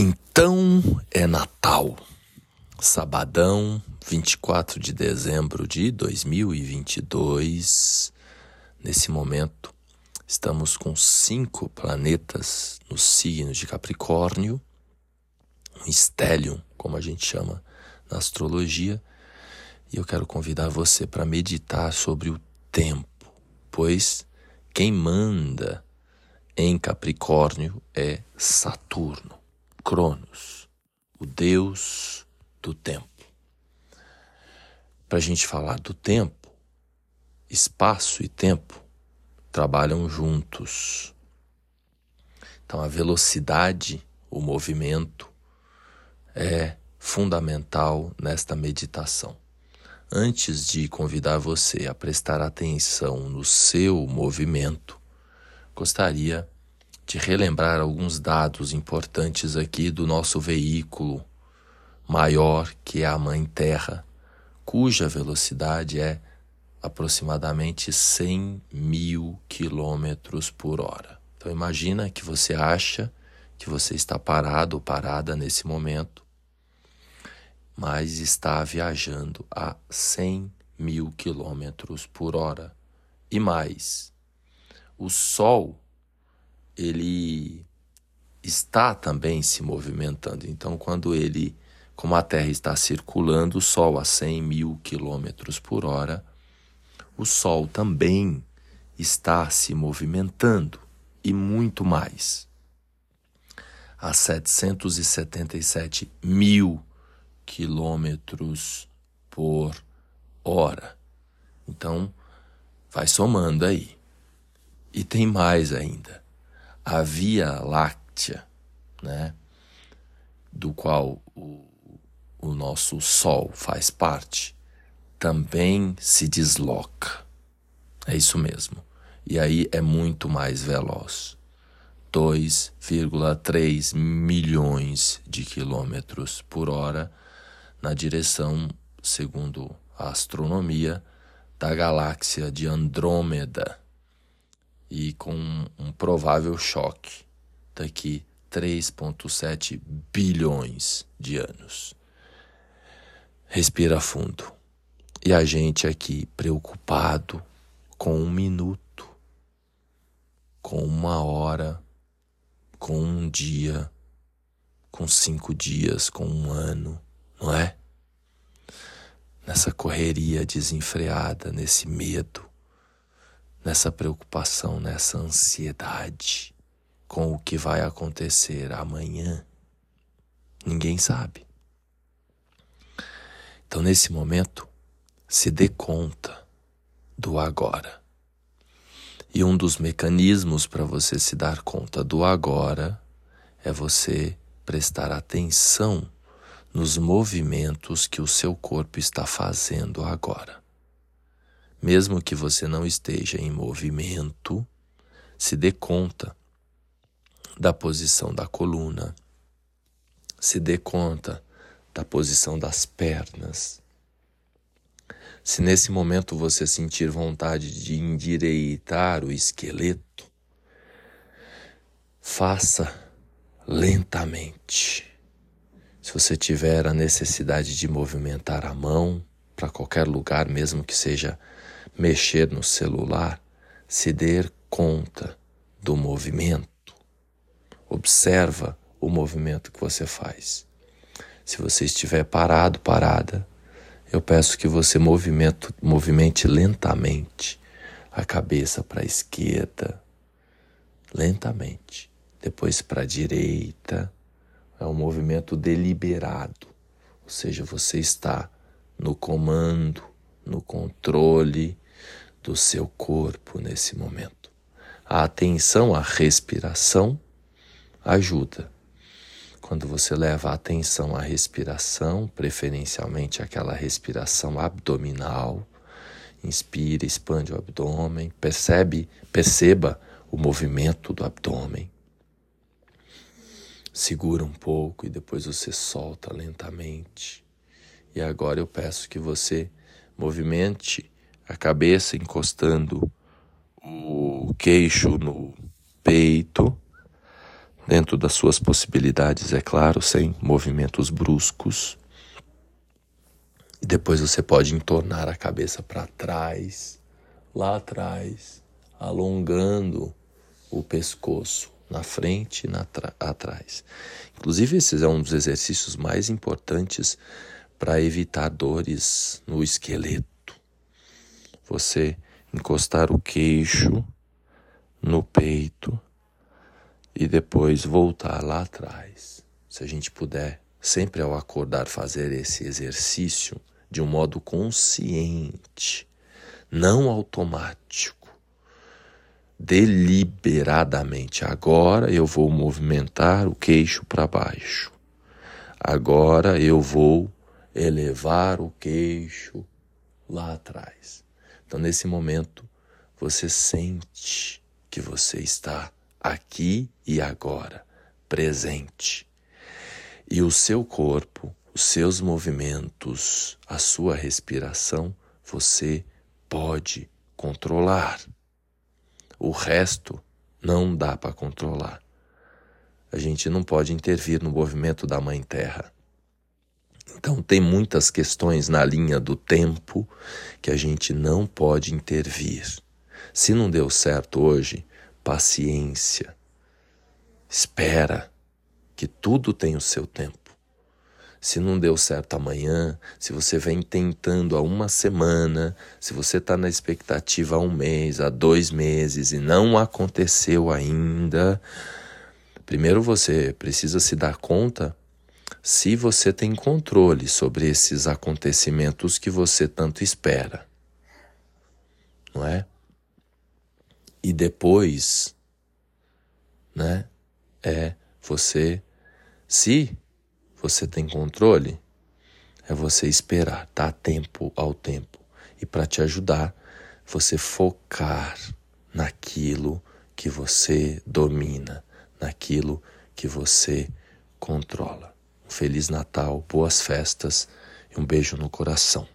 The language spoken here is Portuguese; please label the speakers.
Speaker 1: Então é Natal, sabadão, 24 de dezembro de 2022. Nesse momento, estamos com cinco planetas no signo de Capricórnio, um stellium, como a gente chama na astrologia, e eu quero convidar você para meditar sobre o tempo, pois quem manda em Capricórnio é Saturno. Cronos, o Deus do tempo. Para a gente falar do tempo, espaço e tempo trabalham juntos. Então, a velocidade, o movimento, é fundamental nesta meditação. Antes de convidar você a prestar atenção no seu movimento, gostaria de relembrar alguns dados importantes aqui do nosso veículo maior, que é a Mãe Terra, cuja velocidade é aproximadamente 100 mil quilômetros por hora. Então imagina que você acha que você está parado ou parada nesse momento, mas está viajando a 100 mil quilômetros por hora. E mais, o Sol ele está também se movimentando. Então, quando ele, como a Terra está circulando o Sol a 100 mil quilômetros por hora, o Sol também está se movimentando e muito mais. A 777 mil quilômetros por hora. Então, vai somando aí. E tem mais ainda a Via Láctea, né, do qual o, o nosso Sol faz parte, também se desloca. É isso mesmo. E aí é muito mais veloz. 2,3 milhões de quilômetros por hora na direção, segundo a astronomia, da galáxia de Andrômeda e com um provável choque daqui 3,7 bilhões de anos. Respira fundo. E a gente aqui preocupado com um minuto, com uma hora, com um dia, com cinco dias, com um ano, não é? Nessa correria desenfreada, nesse medo, nessa preocupação, nessa ansiedade com o que vai acontecer amanhã, ninguém sabe. Então, nesse momento, se dê conta do agora. E um dos mecanismos para você se dar conta do agora é você prestar atenção nos movimentos que o seu corpo está fazendo agora. Mesmo que você não esteja em movimento, se dê conta da posição da coluna, se dê conta da posição das pernas. Se nesse momento você sentir vontade de endireitar o esqueleto, faça lentamente. Se você tiver a necessidade de movimentar a mão para qualquer lugar, mesmo que seja mexer no celular, se der conta do movimento. Observa o movimento que você faz. Se você estiver parado, parada, eu peço que você movimento, movimente lentamente a cabeça para a esquerda, lentamente, depois para a direita. É um movimento deliberado, ou seja, você está no comando, no controle do seu corpo nesse momento. A atenção à respiração ajuda. Quando você leva a atenção à respiração, preferencialmente aquela respiração abdominal, inspira, expande o abdômen, percebe, perceba o movimento do abdômen. Segura um pouco e depois você solta lentamente. E agora eu peço que você movimente a cabeça encostando o queixo no peito, dentro das suas possibilidades, é claro, sem movimentos bruscos. E depois você pode entornar a cabeça para trás, lá atrás, alongando o pescoço na frente e na atrás. Inclusive, esse é um dos exercícios mais importantes para evitar dores no esqueleto. Você encostar o queixo no peito e depois voltar lá atrás. Se a gente puder, sempre ao acordar, fazer esse exercício de um modo consciente, não automático deliberadamente. Agora eu vou movimentar o queixo para baixo. Agora eu vou elevar o queixo lá atrás. Então, nesse momento, você sente que você está aqui e agora, presente. E o seu corpo, os seus movimentos, a sua respiração, você pode controlar. O resto não dá para controlar. A gente não pode intervir no movimento da Mãe Terra. Então, tem muitas questões na linha do tempo que a gente não pode intervir. Se não deu certo hoje, paciência. Espera, que tudo tem o seu tempo. Se não deu certo amanhã, se você vem tentando há uma semana, se você está na expectativa há um mês, há dois meses e não aconteceu ainda, primeiro você precisa se dar conta se você tem controle sobre esses acontecimentos que você tanto espera. Não é? E depois, né, é você se você tem controle, é você esperar, dar tempo ao tempo. E para te ajudar, você focar naquilo que você domina, naquilo que você controla. Feliz Natal, boas festas e um beijo no coração.